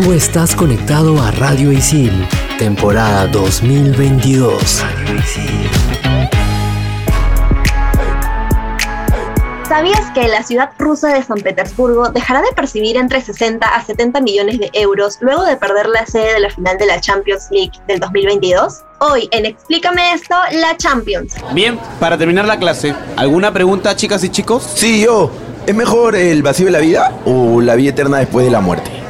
Tú estás conectado a Radio Isil, temporada 2022. ¿Sabías que la ciudad rusa de San Petersburgo dejará de percibir entre 60 a 70 millones de euros luego de perder la sede de la final de la Champions League del 2022? Hoy en Explícame esto, la Champions. Bien, para terminar la clase, ¿alguna pregunta, chicas y chicos? Sí, yo. ¿Es mejor el vacío de la vida o la vida eterna después de la muerte?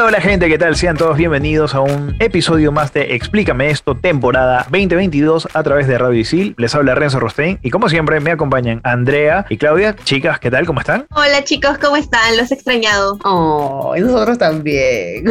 Hola, hola gente, ¿qué tal? Sean todos bienvenidos a un episodio más de Explícame esto, temporada 2022 a través de Radio Isil. Les habla Renzo Rostein y como siempre me acompañan Andrea y Claudia. Chicas, ¿qué tal? ¿Cómo están? Hola chicos, ¿cómo están? Los he extrañado. Oh, y nosotros también.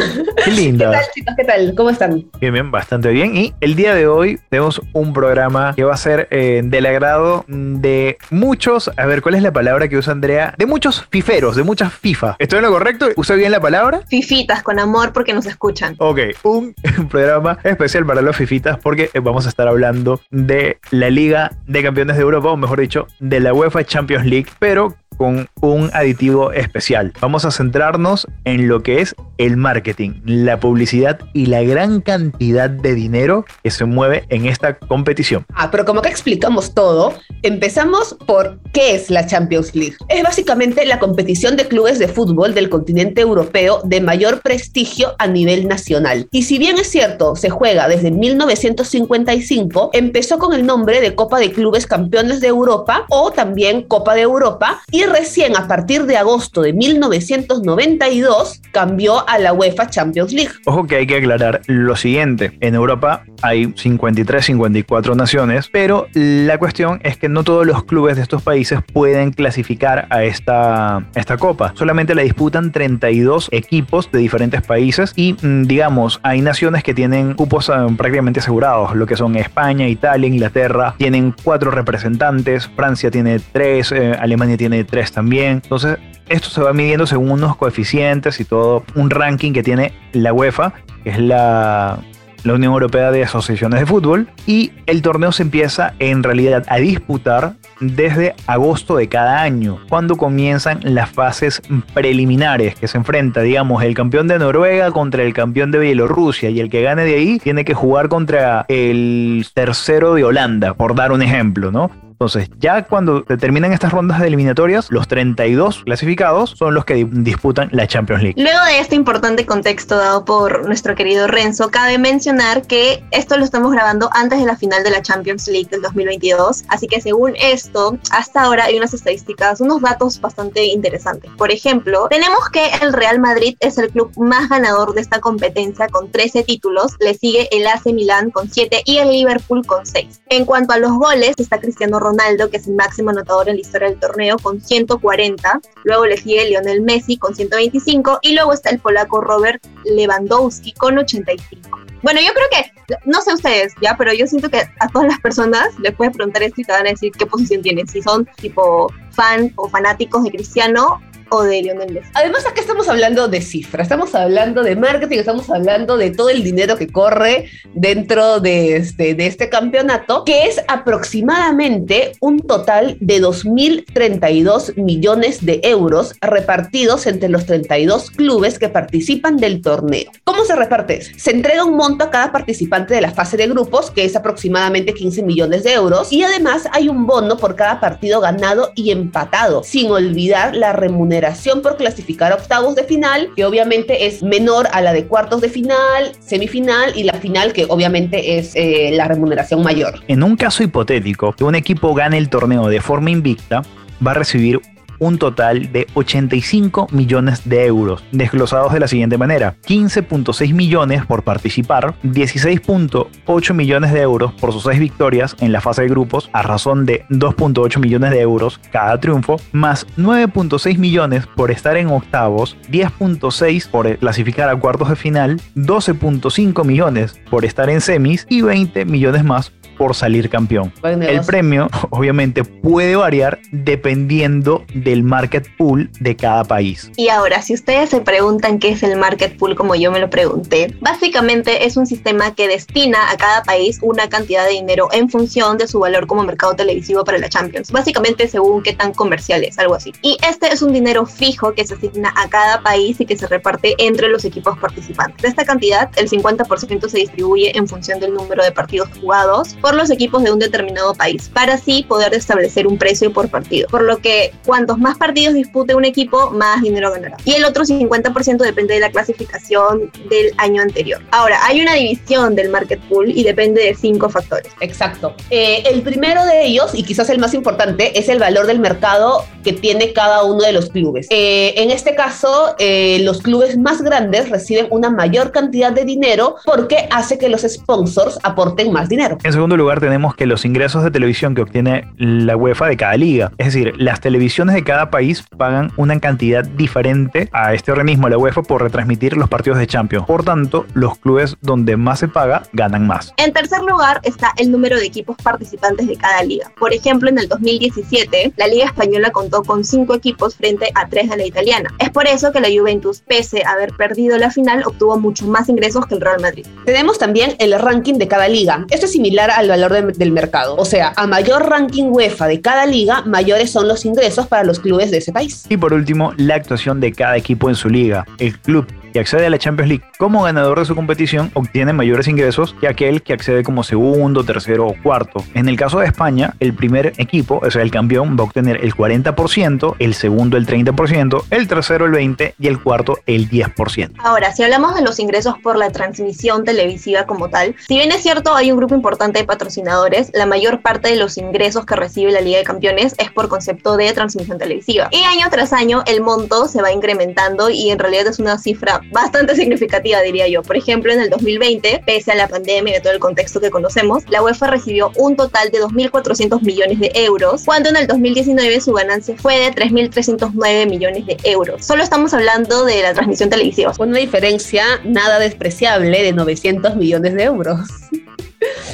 Qué linda. ¿Qué tal chicos? ¿Qué tal? ¿Cómo están? Bien, bien, bastante bien. Y el día de hoy tenemos un programa que va a ser eh, del agrado de muchos, a ver, ¿cuál es la palabra que usa Andrea? De muchos fiferos, de muchas FIFA. ¿Estoy en lo correcto? ¿Usé bien la palabra? Fifitas, con amor porque nos escuchan. Ok, un programa especial para los fifitas porque vamos a estar hablando de la Liga de Campeones de Europa, o mejor dicho, de la UEFA Champions League, pero con un aditivo especial. Vamos a centrarnos en lo que es el marketing, la publicidad y la gran cantidad de dinero que se mueve en esta competición. Ah, pero como que explicamos todo, empezamos por qué es la Champions League. Es básicamente la competición de clubes de fútbol del continente europeo de mayor prestigio a nivel nacional. Y si bien es cierto, se juega desde 1955, empezó con el nombre de Copa de Clubes Campeones de Europa o también Copa de Europa y recién a partir de agosto de 1992 cambió a la UEFA Champions League. Ojo que hay que aclarar lo siguiente, en Europa hay 53, 54 naciones, pero la cuestión es que no todos los clubes de estos países pueden clasificar a esta, esta copa, solamente la disputan 32 equipos de diferentes países y mm, digamos, hay naciones que tienen cupos ah, prácticamente asegurados, lo que son España, Italia, Inglaterra, tienen cuatro representantes, Francia tiene tres, eh, Alemania tiene tres también. Entonces, esto se va midiendo según unos coeficientes y todo, un ranking que tiene la UEFA, que es la, la Unión Europea de Asociaciones de Fútbol, y el torneo se empieza en realidad a disputar desde agosto de cada año, cuando comienzan las fases preliminares, que se enfrenta, digamos, el campeón de Noruega contra el campeón de Bielorrusia, y el que gane de ahí tiene que jugar contra el tercero de Holanda, por dar un ejemplo, ¿no? Entonces, ya cuando terminan estas rondas de eliminatorias, los 32 clasificados son los que disputan la Champions League. Luego de este importante contexto dado por nuestro querido Renzo, cabe mencionar que esto lo estamos grabando antes de la final de la Champions League del 2022, así que según esto, hasta ahora hay unas estadísticas, unos datos bastante interesantes. Por ejemplo, tenemos que el Real Madrid es el club más ganador de esta competencia con 13 títulos, le sigue el AC Milán con 7 y el Liverpool con 6. En cuanto a los goles, está Cristiano Ronaldo Ronaldo, que es el máximo anotador en la historia del torneo, con 140. Luego le sigue Lionel Messi con 125. Y luego está el polaco Robert Lewandowski con 85. Bueno, yo creo que, no sé ustedes, ya, pero yo siento que a todas las personas les puedes preguntar esto y te van a decir qué posición tienen. Si son tipo fan o fanáticos de Cristiano o de Lionel Messi. Además, acá estamos hablando de cifras, estamos hablando de marketing, estamos hablando de todo el dinero que corre dentro de este, de este campeonato, que es aproximadamente un total de 2.032 millones de euros repartidos entre los 32 clubes que participan del torneo. ¿Cómo se reparte? Se entrega un monto a cada participante de la fase de grupos, que es aproximadamente 15 millones de euros, y además hay un bono por cada partido ganado y empatado, sin olvidar la remuneración por clasificar octavos de final, que obviamente es menor a la de cuartos de final, semifinal y la final, que obviamente es eh, la remuneración mayor. En un caso hipotético, que un equipo gane el torneo de forma invicta, va a recibir un total de 85 millones de euros, desglosados de la siguiente manera: 15.6 millones por participar, 16.8 millones de euros por sus seis victorias en la fase de grupos, a razón de 2.8 millones de euros cada triunfo, más 9.6 millones por estar en octavos, 10.6 por clasificar a cuartos de final, 12.5 millones por estar en semis y 20 millones más por salir campeón. El premio, obviamente, puede variar dependiendo del market pool de cada país. Y ahora, si ustedes se preguntan qué es el market pool, como yo me lo pregunté, básicamente es un sistema que destina a cada país una cantidad de dinero en función de su valor como mercado televisivo para la Champions. Básicamente según qué tan comercial es, algo así. Y este es un dinero fijo que se asigna a cada país y que se reparte entre los equipos participantes. De esta cantidad, el 50% se distribuye en función del número de partidos jugados por los equipos de un determinado país, para así poder establecer un precio por partido. Por lo que cuantos más partidos dispute un equipo, más dinero ganará. Y el otro 50% depende de la clasificación del año anterior. Ahora, hay una división del market pool y depende de cinco factores. Exacto. Eh, el primero de ellos, y quizás el más importante, es el valor del mercado que tiene cada uno de los clubes. Eh, en este caso, eh, los clubes más grandes reciben una mayor cantidad de dinero porque hace que los sponsors aporten más dinero. En segundo lugar, tenemos que los ingresos de televisión que obtiene la UEFA de cada liga, es decir, las televisiones de cada país pagan una cantidad diferente a este organismo, la UEFA, por retransmitir los partidos de Champions. Por tanto, los clubes donde más se paga ganan más. En tercer lugar está el número de equipos participantes de cada liga. Por ejemplo, en el 2017, la Liga Española contó con cinco equipos frente a tres de la italiana. Es por eso que la Juventus, pese a haber perdido la final, obtuvo mucho más ingresos que el Real Madrid. Tenemos también el ranking de cada liga. Esto es similar al valor del mercado. O sea, a mayor ranking UEFA de cada liga, mayores son los ingresos para los clubes de ese país. Y por último, la actuación de cada equipo en su liga. El club que accede a la Champions League como ganador de su competición obtiene mayores ingresos que aquel que accede como segundo, tercero o cuarto. En el caso de España, el primer equipo, o sea, el campeón, va a obtener el 40%, el segundo el 30%, el tercero el 20% y el cuarto el 10%. Ahora, si hablamos de los ingresos por la transmisión televisiva como tal, si bien es cierto hay un grupo importante de patrocinadores, la mayor parte de los ingresos que recibe la Liga de Campeones es por concepto de transmisión televisiva. Y año tras año el monto se va incrementando y en realidad es una cifra bastante significativa, diría yo. Por ejemplo, en el 2020, pese a la pandemia y todo el contexto que conocemos, la UEFA recibió un total de 2.400 millones de euros, cuando en el 2019 su ganancia fue de 3.309 millones de euros. Solo estamos hablando de la transmisión televisiva. Una diferencia nada despreciable de 900 millones de euros.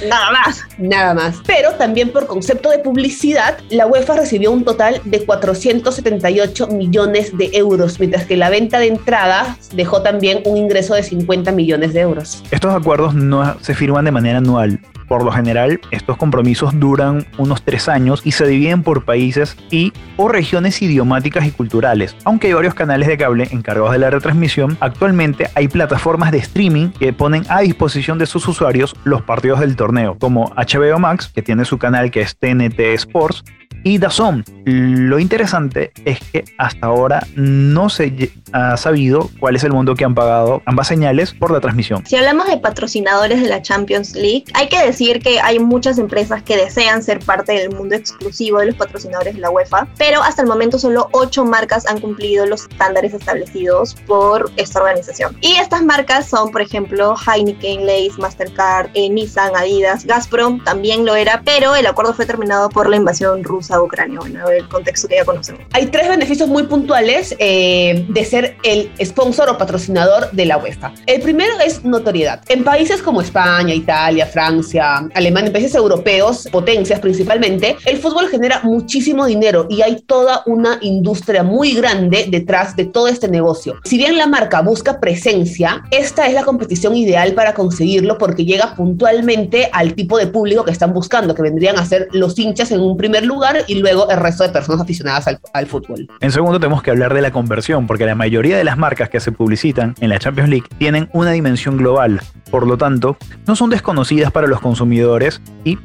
Nada más. Nada más. Pero también por concepto de publicidad, la UEFA recibió un total de 478 millones de euros, mientras que la venta de entradas dejó también un ingreso de 50 millones de euros. Estos acuerdos no se firman de manera anual. Por lo general, estos compromisos duran unos tres años y se dividen por países y o regiones idiomáticas y culturales. Aunque hay varios canales de cable encargados de la retransmisión, actualmente hay plataformas de streaming que ponen a disposición de sus usuarios los partidos del torneo, como HBO Max, que tiene su canal que es TNT Sports, y DAZN. Lo interesante es que hasta ahora no se ha sabido cuál es el monto que han pagado ambas señales por la transmisión. Si hablamos de patrocinadores de la Champions League, hay que decir que hay muchas empresas que desean ser parte del mundo exclusivo de los patrocinadores de la UEFA, pero hasta el momento solo ocho marcas han cumplido los estándares establecidos por esta organización. Y estas marcas son, por ejemplo, Heineken, Lays, Mastercard, eh, Nissan, Adidas, Gazprom también lo era, pero el acuerdo fue terminado por la invasión rusa Ucrania, bueno, el contexto que ya conocemos. Hay tres beneficios muy puntuales eh, de ser el sponsor o patrocinador de la UEFA. El primero es notoriedad. En países como España, Italia, Francia, Alemania, en países europeos, potencias principalmente, el fútbol genera muchísimo dinero y hay toda una industria muy grande detrás de todo este negocio. Si bien la marca busca presencia, esta es la competición ideal para conseguirlo porque llega puntualmente al tipo de público que están buscando, que vendrían a ser los hinchas en un primer lugar y luego el resto de personas aficionadas al, al, fútbol. En segundo, tenemos que hablar de la conversión, porque la mayoría de las marcas que se publicitan en la Champions League tienen una dimensión global. Por lo tanto, no son desconocidas para los consumidores y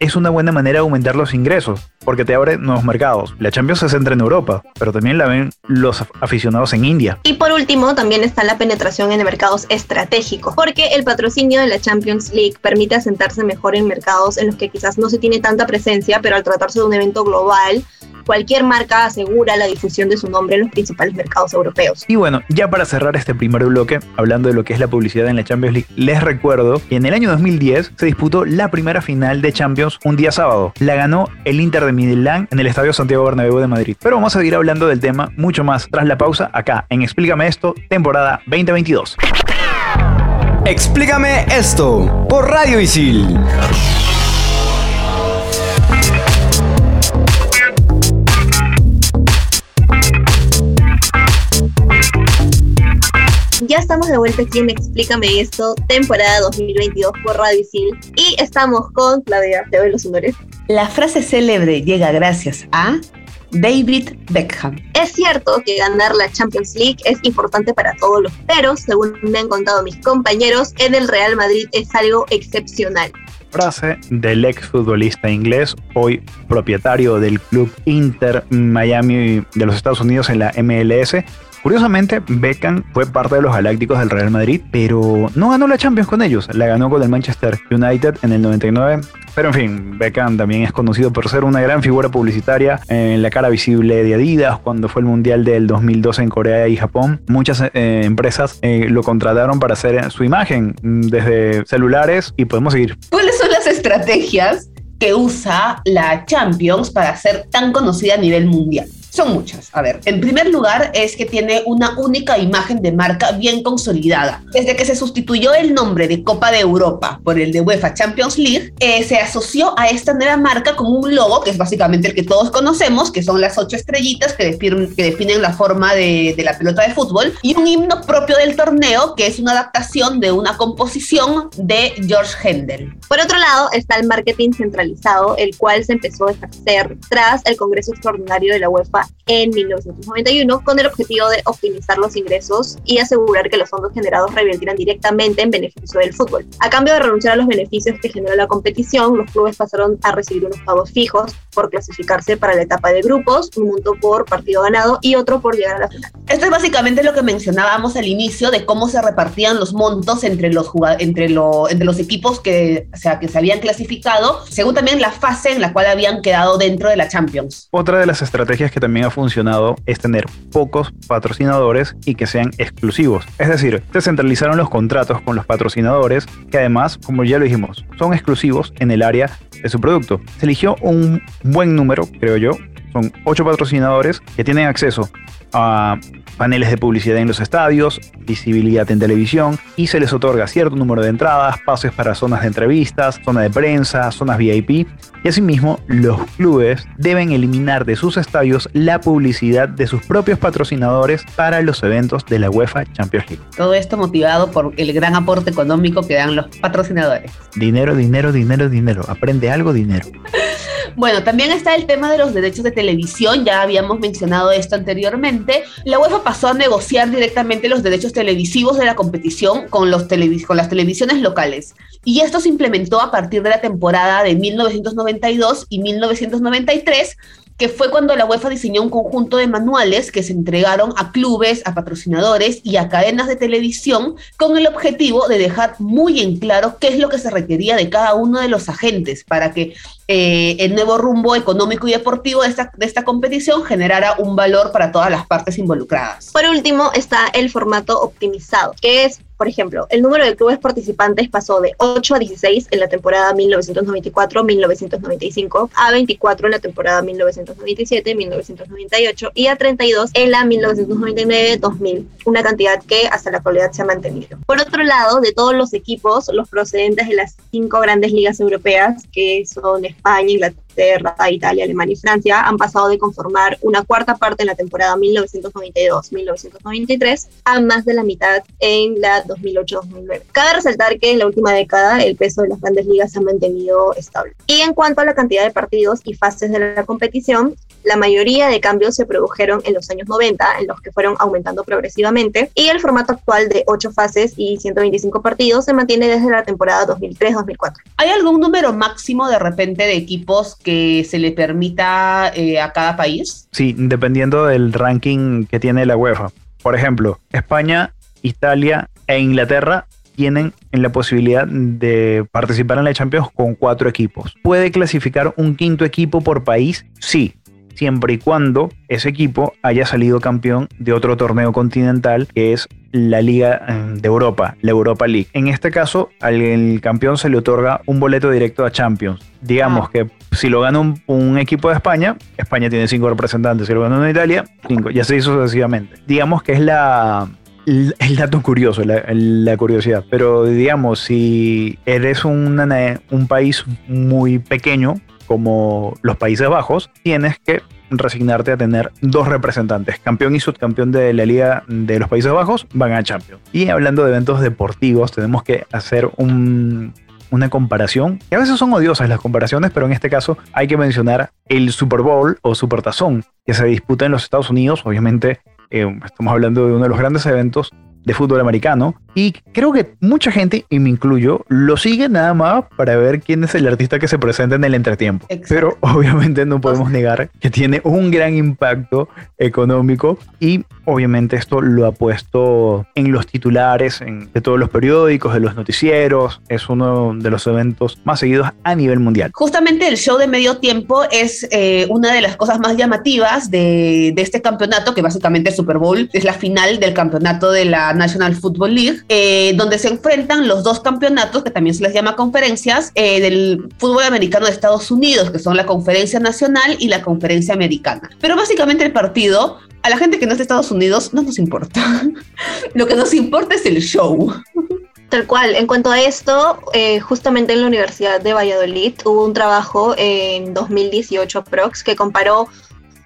es una buena manera de aumentar los ingresos, porque te abre nuevos mercados. La Champions se centra en Europa, pero también la ven los aficionados en India. Y por último, también está la penetración en mercados estratégicos, porque el patrocinio de la Champions League permite asentarse mejor en mercados en los que quizás no se tiene tanta presencia, pero al tratarse de un evento global, cualquier marca asegura la difusión de su nombre en los principales mercados europeos. Y bueno, ya para cerrar este primer bloque, hablando de lo que es la publicidad en la Champions League, les recuerdo que en el año 2010 se disputó la primera final de Champions un día sábado. La ganó el Inter de Milán en el Estadio Santiago Bernabéu de Madrid. Pero vamos a seguir hablando del tema mucho más tras la pausa acá en Explícame esto, temporada 2022. Explícame esto por Radio Isil. Ya estamos de vuelta aquí en Explícame esto, temporada 2022 por Radio Isil. Y estamos con Claudia, te doy los honores. La frase célebre llega gracias a David Beckham. Es cierto que ganar la Champions League es importante para todos los, pero según me han contado mis compañeros, en el Real Madrid es algo excepcional. Frase del exfutbolista inglés, hoy propietario del club Inter Miami de los Estados Unidos en la MLS, Curiosamente, Beckham fue parte de los Galácticos del Real Madrid, pero no ganó la Champions con ellos, la ganó con el Manchester United en el 99. Pero en fin, Beckham también es conocido por ser una gran figura publicitaria en la cara visible de Adidas cuando fue el Mundial del 2012 en Corea y Japón. Muchas eh, empresas eh, lo contrataron para hacer su imagen desde celulares y podemos seguir. ¿Cuáles son las estrategias que usa la Champions para ser tan conocida a nivel mundial? Son muchas. A ver, en primer lugar es que tiene una única imagen de marca bien consolidada. Desde que se sustituyó el nombre de Copa de Europa por el de UEFA Champions League, eh, se asoció a esta nueva marca con un logo que es básicamente el que todos conocemos, que son las ocho estrellitas que, definen, que definen la forma de, de la pelota de fútbol, y un himno propio del torneo, que es una adaptación de una composición de George Händel. Por otro lado está el marketing centralizado, el cual se empezó a ejercer tras el Congreso Extraordinario de la UEFA Спасибо. En 1991 con el objetivo de optimizar los ingresos y asegurar que los fondos generados revirtieran directamente en beneficio del fútbol. A cambio de renunciar a los beneficios que generó la competición, los clubes pasaron a recibir unos pagos fijos por clasificarse para la etapa de grupos, un monto por partido ganado y otro por llegar a la final. Esto es básicamente lo que mencionábamos al inicio de cómo se repartían los montos entre los, entre lo, entre los equipos que, o sea, que se habían clasificado, según también la fase en la cual habían quedado dentro de la Champions. Otra de las estrategias que también ha funcionado es tener pocos patrocinadores y que sean exclusivos. Es decir, se centralizaron los contratos con los patrocinadores que además, como ya lo dijimos, son exclusivos en el área de su producto. Se eligió un buen número, creo yo. Son ocho patrocinadores que tienen acceso a paneles de publicidad en los estadios, visibilidad en televisión y se les otorga cierto número de entradas, pases para zonas de entrevistas, zona de prensa, zonas VIP y asimismo los clubes deben eliminar de sus estadios la publicidad de sus propios patrocinadores para los eventos de la UEFA Champions League. Todo esto motivado por el gran aporte económico que dan los patrocinadores. Dinero, dinero, dinero, dinero. Aprende algo, dinero. Bueno, también está el tema de los derechos de televisión, ya habíamos mencionado esto anteriormente. La UEFA pasó a negociar directamente los derechos televisivos de la competición con, los con las televisiones locales. Y esto se implementó a partir de la temporada de 1992 y 1993 que fue cuando la UEFA diseñó un conjunto de manuales que se entregaron a clubes, a patrocinadores y a cadenas de televisión con el objetivo de dejar muy en claro qué es lo que se requería de cada uno de los agentes para que eh, el nuevo rumbo económico y deportivo de esta, de esta competición generara un valor para todas las partes involucradas. Por último está el formato optimizado, que es por ejemplo, el número de clubes participantes pasó de 8 a 16 en la temporada 1994-1995, a 24 en la temporada 1997-1998 y a 32 en la 1999-2000, una cantidad que hasta la actualidad se ha mantenido. Por otro lado, de todos los equipos, los procedentes de las cinco grandes ligas europeas, que son España, Inglaterra, Italia, Alemania y Francia han pasado de conformar una cuarta parte en la temporada 1992-1993 a más de la mitad en la 2008-2009. Cabe resaltar que en la última década el peso de las grandes ligas se ha mantenido estable. Y en cuanto a la cantidad de partidos y fases de la competición, la mayoría de cambios se produjeron en los años 90, en los que fueron aumentando progresivamente, y el formato actual de 8 fases y 125 partidos se mantiene desde la temporada 2003-2004. ¿Hay algún número máximo de repente de equipos que se le permita eh, a cada país? Sí, dependiendo del ranking que tiene la UEFA. Por ejemplo, España, Italia e Inglaterra tienen la posibilidad de participar en la Champions con cuatro equipos. ¿Puede clasificar un quinto equipo por país? Sí, siempre y cuando ese equipo haya salido campeón de otro torneo continental que es la Liga eh, de Europa, la Europa League. En este caso, al campeón se le otorga un boleto directo a Champions. Digamos Ah. que si lo gana un, un equipo de España, España tiene cinco representantes. Si lo gana una Italia, cinco. Ya se hizo sucesivamente. Digamos que es la el dato curioso, la, la curiosidad. Pero digamos, si eres una un país muy pequeño, como los Países Bajos, tienes que resignarte a tener dos representantes, campeón y subcampeón de la Liga de los Países Bajos, van a Champions. Y hablando de eventos deportivos, tenemos que hacer un, una comparación, que a veces son odiosas las comparaciones, pero en este caso hay que mencionar el Super Bowl o Super Tazón, que se disputa en los Estados Unidos, obviamente eh, estamos hablando de uno de los grandes eventos de fútbol americano y creo que mucha gente, y me incluyo, lo sigue nada más para ver quién es el artista que se presenta en el entretiempo. Exacto. Pero obviamente no podemos negar que tiene un gran impacto económico y obviamente esto lo ha puesto en los titulares en- de todos los periódicos, de los noticieros, es uno de los eventos más seguidos a nivel mundial. Justamente el show de medio tiempo es eh, una de las cosas más llamativas de, de este campeonato, que básicamente el Super Bowl es la final del campeonato de la National Football League, eh, donde se enfrentan los dos campeonatos, que también se les llama conferencias, eh, del fútbol americano de Estados Unidos, que son la Conferencia Nacional y la Conferencia Americana. Pero básicamente el partido, a la gente que no es de Estados Unidos, no nos importa. Lo que nos importa es el show. Tal cual. En cuanto a esto, eh, justamente en la Universidad de Valladolid hubo un trabajo en 2018 prox que comparó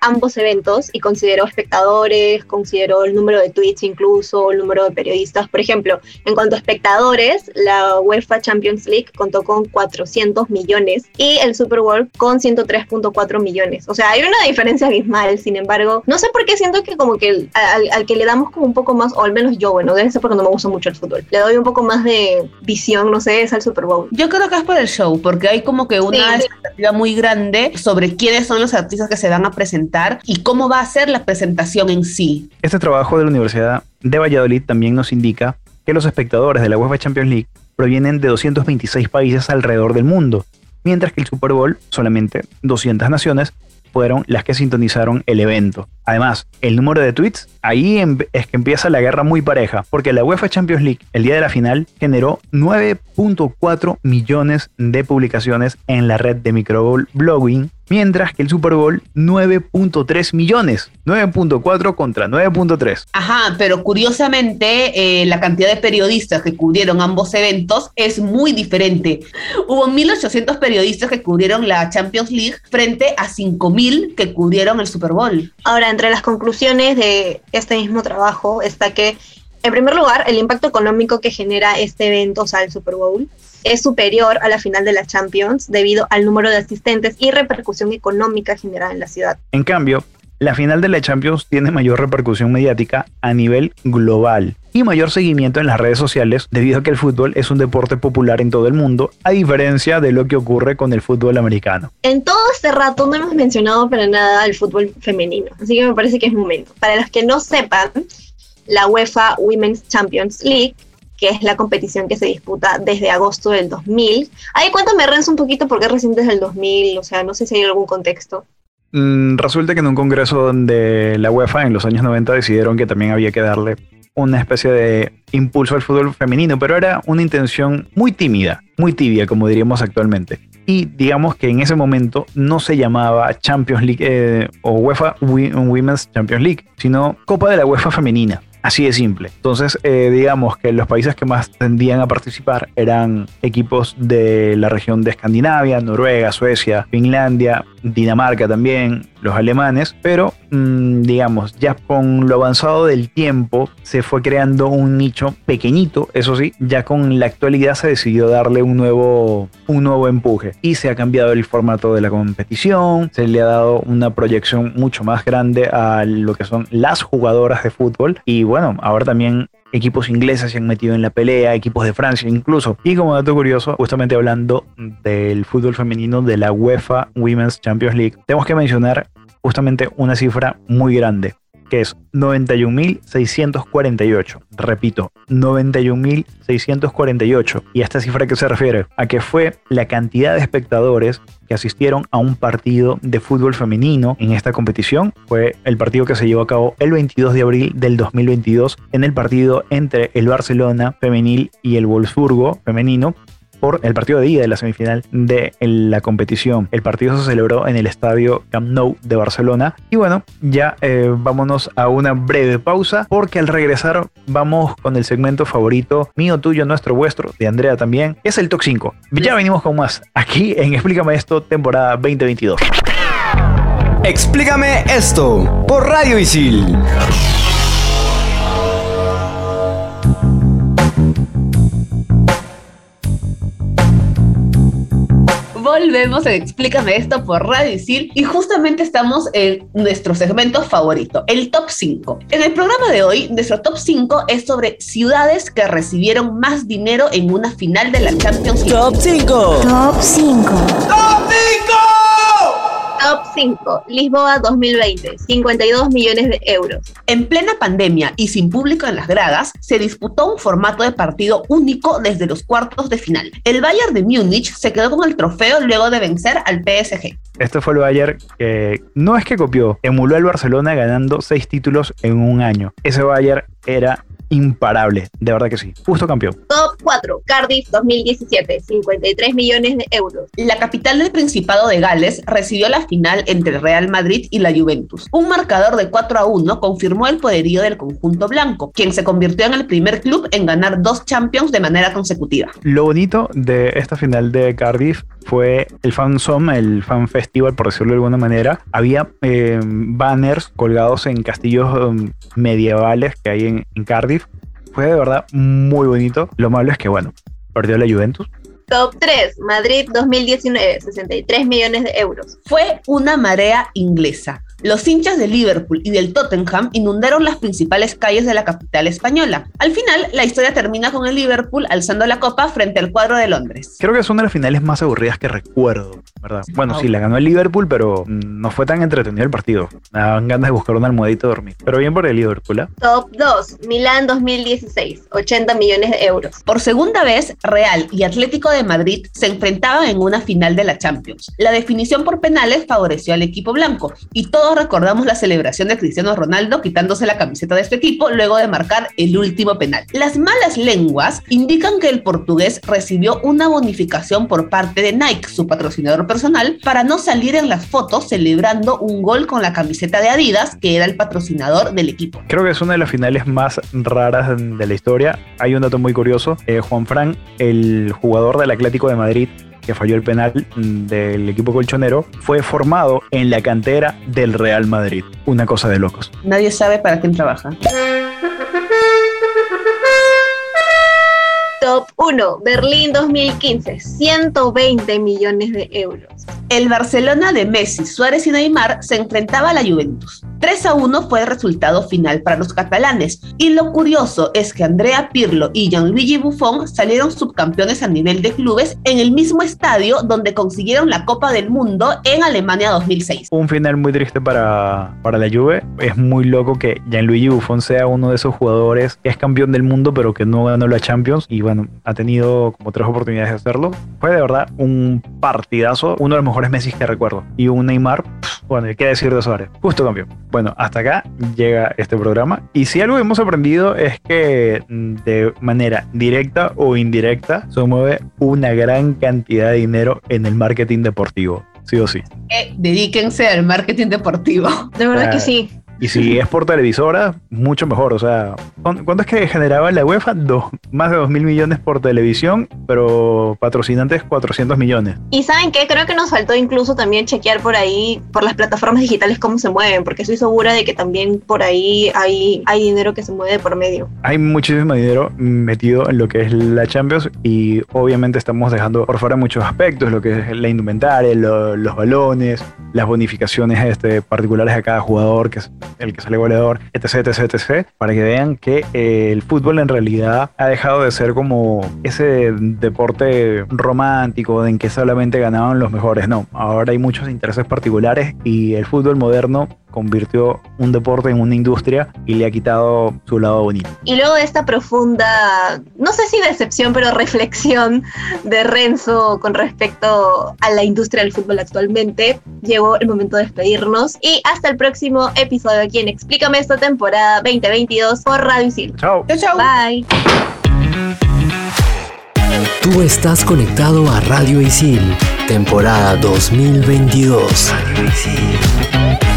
ambos eventos y consideró espectadores, consideró el número de tweets incluso, el número de periodistas. Por ejemplo, en cuanto a espectadores, la UEFA Champions League contó con 400 millones y el Super Bowl con 103.4 millones. O sea, hay una diferencia abismal, sin embargo, no sé por qué siento que como que al, al que le damos como un poco más, o al menos yo, bueno, debe ser porque no me gusta mucho el fútbol, le doy un poco más de visión, no sé, es al Super Bowl. Yo creo que es por el show, porque hay como que una Sí. expectativa muy grande sobre quiénes son los artistas que se van a presentar y cómo va a ser la presentación en sí. Este trabajo de la Universidad de Valladolid también nos indica que los espectadores de la UEFA Champions League provienen de 226 países alrededor del mundo, mientras que el Super Bowl solamente 200 naciones fueron las que sintonizaron el evento. Además, el número de tweets, ahí em- es que empieza la guerra muy pareja, porque la UEFA Champions League, el día de la final, generó 9.4 millones de publicaciones en la red de microblogging, mientras que el Super Bowl 9.3 millones. 9.4 contra 9.3. Ajá, pero curiosamente eh, la cantidad de periodistas que cubrieron ambos eventos es muy diferente. Hubo 1.800 periodistas que cubrieron la Champions League frente a 5.000 que cubrieron el Super Bowl. Ahora, entre las conclusiones de este mismo trabajo está que, en primer lugar, el impacto económico que genera este evento, o sea, el Super Bowl, es superior a la final de la Champions debido al número de asistentes y repercusión económica generada en la ciudad. En cambio, la final de la Champions tiene mayor repercusión mediática a nivel global y mayor seguimiento en las redes sociales debido a que el fútbol es un deporte popular en todo el mundo, a diferencia de lo que ocurre con el fútbol americano. En todo este rato no hemos mencionado para nada el fútbol femenino, así que me parece que es momento. Para los que no sepan, la UEFA Women's Champions League, que es la competición que se disputa desde agosto del 2000. Ahí cuéntame, Renzo, un poquito por qué recién desde el 2000, o sea, no sé si hay algún contexto. Mm, resulta que en un congreso de la UEFA en los años 90 decidieron que también había que darle una especie de impulso al fútbol femenino, pero era una intención muy tímida, muy tibia, como diríamos actualmente. Y digamos que en ese momento no se llamaba Champions League eh, o UEFA Women's Champions League, sino Copa de la UEFA Femenina. Así de simple. Entonces, eh, digamos que los países que más tendían a participar eran equipos de la región de Escandinavia, Noruega, Suecia, Finlandia, Dinamarca también, los alemanes, pero mm, digamos, ya con lo avanzado del tiempo se fue creando un nicho pequeñito, eso sí, ya con la actualidad se decidió darle un nuevo, un nuevo empuje y se ha cambiado el formato de la competición, se le ha dado una proyección mucho más grande a lo que son las jugadoras de fútbol y bueno, ahora también equipos ingleses se han metido en la pelea, equipos de Francia incluso. Y como dato curioso, justamente hablando del fútbol femenino de la UEFA Women's Champions League, tenemos que mencionar justamente una cifra muy grande, que es 91.648. Repito, 91.648. ¿Y esta cifra que se refiere? A que fue la cantidad de espectadores que asistieron a un partido de fútbol femenino en esta competición. Fue el partido que se llevó a cabo el 22 de abril del 2022 en el partido entre el Barcelona femenil y el Wolfsburgo femenino por el partido de ida de la semifinal de la competición. El partido se celebró en el estadio Camp Nou de Barcelona. Y bueno, ya eh, vámonos a una breve pausa porque al regresar vamos con el segmento favorito mío, tuyo, nuestro, vuestro, de Andrea también, es el Top 5. Ya venimos con más aquí en Explícame esto, temporada 2022. Explícame esto por Radio Isil. Volvemos en Explícame esto por Radio Isil y justamente estamos en nuestro segmento favorito, el top 5. En el programa de hoy, nuestro top 5 es sobre ciudades que recibieron más dinero en una final de la Champions League. Top 5. Top 5. ¡Top 5! Top 5. Lisboa 2020. 52 millones de euros. En plena pandemia y sin público en las gradas, se disputó un formato de partido único desde los cuartos de final. El Bayern de Múnich se quedó con el trofeo luego de vencer al PSG. Este fue el Bayern que no es que copió, emuló al Barcelona ganando seis títulos en un año. Ese Bayern era imparable, de verdad que sí. Justo campeón. Top 4. Cardiff 2017. 53 millones de euros. La capital del Principado de Gales recibió la final entre Real Madrid y la Juventus. Un marcador de 4 a 1 confirmó el poderío del conjunto blanco, quien se convirtió en el primer club en ganar dos Champions de manera consecutiva. Lo bonito de esta final de Cardiff fue el fan zone, el fan festival, por decirlo de alguna manera. Había eh, banners colgados en castillos um, medievales que hay en, en Cardiff. Fue de verdad muy bonito. Lo malo es que, bueno, perdió la Juventus. Top 3. Madrid 2019. 63 millones de euros. Fue una marea inglesa. Los hinchas de Liverpool y del Tottenham inundaron las principales calles de la capital española. Al final, la historia termina con el Liverpool alzando la copa frente al cuadro de Londres. Creo que es una de las finales más aburridas que recuerdo, ¿verdad? Bueno, sí, la ganó el Liverpool, pero no fue tan entretenido el partido. Me daban ganas de buscar una almohadita y dormir. Pero bien por el Liverpool, ¿ah? Top 2. Milán 2016. 80 millones de euros. Por segunda vez, Real y Atlético de Madrid se enfrentaban en una final de la Champions. La definición por penales favoreció al equipo blanco y todos recordamos la celebración de Cristiano Ronaldo quitándose la camiseta de este equipo luego de marcar el último penal. Las malas lenguas indican que el portugués recibió una bonificación por parte de Nike, su patrocinador personal, para no salir en las fotos celebrando un gol con la camiseta de Adidas, que era el patrocinador del equipo. Creo que es una de las finales más raras de la historia. Hay un dato muy curioso. Eh, Juan Fran, el jugador del Atlético de Madrid, que falló el penal mm, del equipo colchonero, fue formado en la cantera del Real Madrid. Una cosa de locos. Nadie sabe para quién trabaja. 1. Berlín 2015. 120 millones de euros. El Barcelona de Messi, Suárez y Neymar se enfrentaba a la Juventus. 3 a 1 fue el resultado final para los catalanes. Y lo curioso es que Andrea Pirlo y Gianluigi Buffon salieron subcampeones a nivel de clubes en el mismo estadio donde consiguieron la Copa del Mundo en Alemania 2006. Un final muy triste para, para la Juve. Es muy loco que Gianluigi Buffon sea uno de esos jugadores que es campeón del mundo pero que no ganó la Champions y bueno, ha tenido como tres oportunidades de hacerlo. Fue de verdad un partidazo, uno de los mejores Messi que recuerdo. Y un Neymar, pff, bueno, ¿qué decir de Suárez? Justo campeón. Bueno, hasta acá llega este programa. Y si algo hemos aprendido es que mm, de manera directa o indirecta se mueve una gran cantidad de dinero en el marketing deportivo. Sí o sí. Eh, dedíquense al marketing deportivo. De verdad Ah. que sí. Y si es por televisora, mucho mejor. O sea, ¿cuán- ¿cuánto es que generaba la UEFA? Dos, más de 2 mil millones por televisión, pero patrocinantes 400 millones. Y saben qué, creo que nos faltó incluso también chequear por ahí, por las plataformas digitales, cómo se mueven, porque estoy segura de que también por ahí hay, hay dinero que se mueve por medio. Hay muchísimo dinero metido en lo que es la Champions y obviamente estamos dejando por fuera muchos aspectos, lo que es la indumentaria, lo- los balones, las bonificaciones este, particulares a cada jugador, que el que sale goleador, etc, etc, etc, para que vean que eh, el fútbol en realidad ha dejado de ser como ese deporte romántico en que solamente ganaban los mejores. No, ahora hay muchos intereses particulares y el fútbol moderno convirtió un deporte en una industria y le ha quitado su lado bonito. Y luego de esta profunda, no sé si decepción, pero reflexión de Renzo con respecto a la industria del fútbol actualmente, llegó el momento de despedirnos y hasta el próximo episodio aquí en Explícame esta temporada 2022 por Radio Isil. Chao. Chao, chao. Bye. Tú estás conectado a Radio Isil, temporada 2022. Radio Isil.